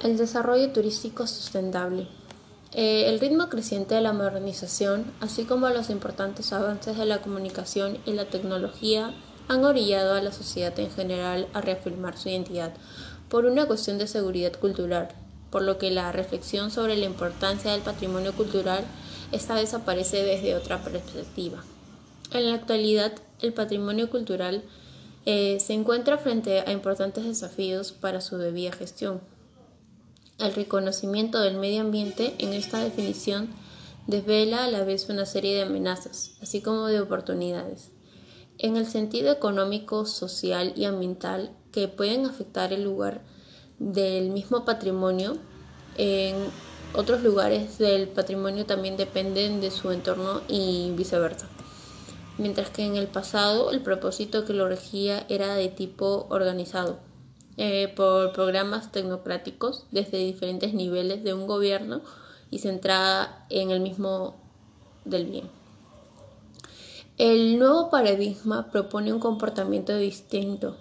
El desarrollo turístico sustentable. Eh, el ritmo creciente de la modernización, así como los importantes avances de la comunicación y la tecnología, han orillado a la sociedad en general a reafirmar su identidad por una cuestión de seguridad cultural, por lo que la reflexión sobre la importancia del patrimonio cultural esta vez aparece desde otra perspectiva. En la actualidad, el patrimonio cultural eh, se encuentra frente a importantes desafíos para su debida gestión el reconocimiento del medio ambiente en esta definición desvela a la vez una serie de amenazas, así como de oportunidades, en el sentido económico, social y ambiental que pueden afectar el lugar del mismo patrimonio. En otros lugares del patrimonio también dependen de su entorno y viceversa. Mientras que en el pasado el propósito que lo regía era de tipo organizado, eh, por programas tecnocráticos desde diferentes niveles de un gobierno y centrada en el mismo del bien. El nuevo paradigma propone un comportamiento distinto,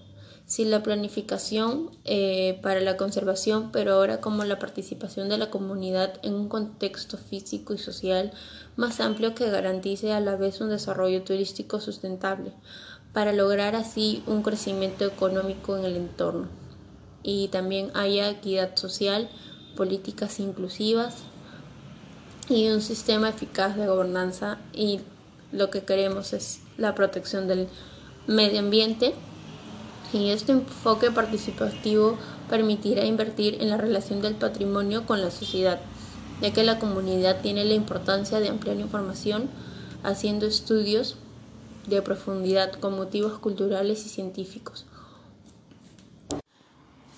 sin la planificación eh, para la conservación, pero ahora como la participación de la comunidad en un contexto físico y social más amplio que garantice a la vez un desarrollo turístico sustentable, para lograr así un crecimiento económico en el entorno y también haya equidad social, políticas inclusivas y un sistema eficaz de gobernanza y lo que queremos es la protección del medio ambiente. Y este enfoque participativo permitirá invertir en la relación del patrimonio con la sociedad, ya que la comunidad tiene la importancia de ampliar información haciendo estudios de profundidad con motivos culturales y científicos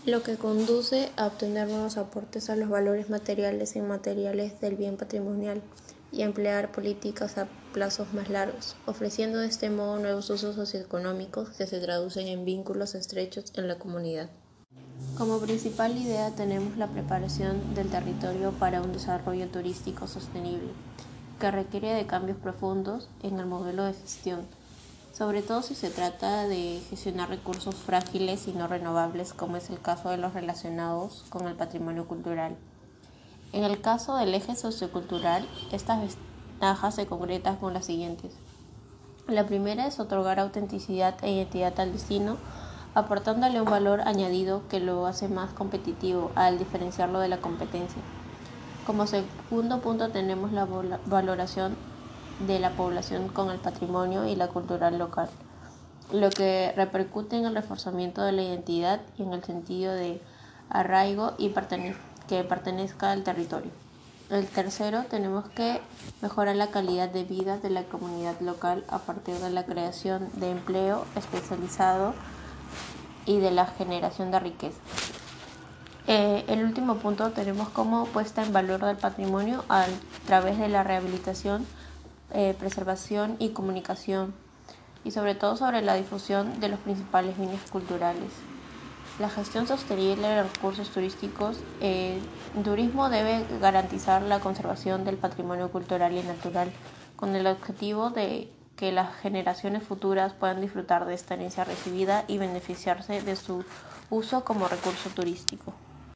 lo que conduce a obtener nuevos aportes a los valores materiales e inmateriales del bien patrimonial y emplear políticas a plazos más largos, ofreciendo de este modo nuevos usos socioeconómicos que se traducen en vínculos estrechos en la comunidad. Como principal idea tenemos la preparación del territorio para un desarrollo turístico sostenible, que requiere de cambios profundos en el modelo de gestión sobre todo si se trata de gestionar recursos frágiles y no renovables, como es el caso de los relacionados con el patrimonio cultural. En el caso del eje sociocultural, estas ventajas se concretan con las siguientes. La primera es otorgar autenticidad e identidad al destino, aportándole un valor añadido que lo hace más competitivo al diferenciarlo de la competencia. Como segundo punto tenemos la valoración de la población con el patrimonio y la cultura local, lo que repercute en el reforzamiento de la identidad y en el sentido de arraigo y que pertenezca al territorio. El tercero, tenemos que mejorar la calidad de vida de la comunidad local a partir de la creación de empleo especializado y de la generación de riqueza. Eh, el último punto tenemos como puesta en valor del patrimonio a través de la rehabilitación eh, preservación y comunicación, y sobre todo sobre la difusión de los principales bienes culturales. La gestión sostenible de los recursos turísticos. Eh, turismo debe garantizar la conservación del patrimonio cultural y natural con el objetivo de que las generaciones futuras puedan disfrutar de esta herencia recibida y beneficiarse de su uso como recurso turístico.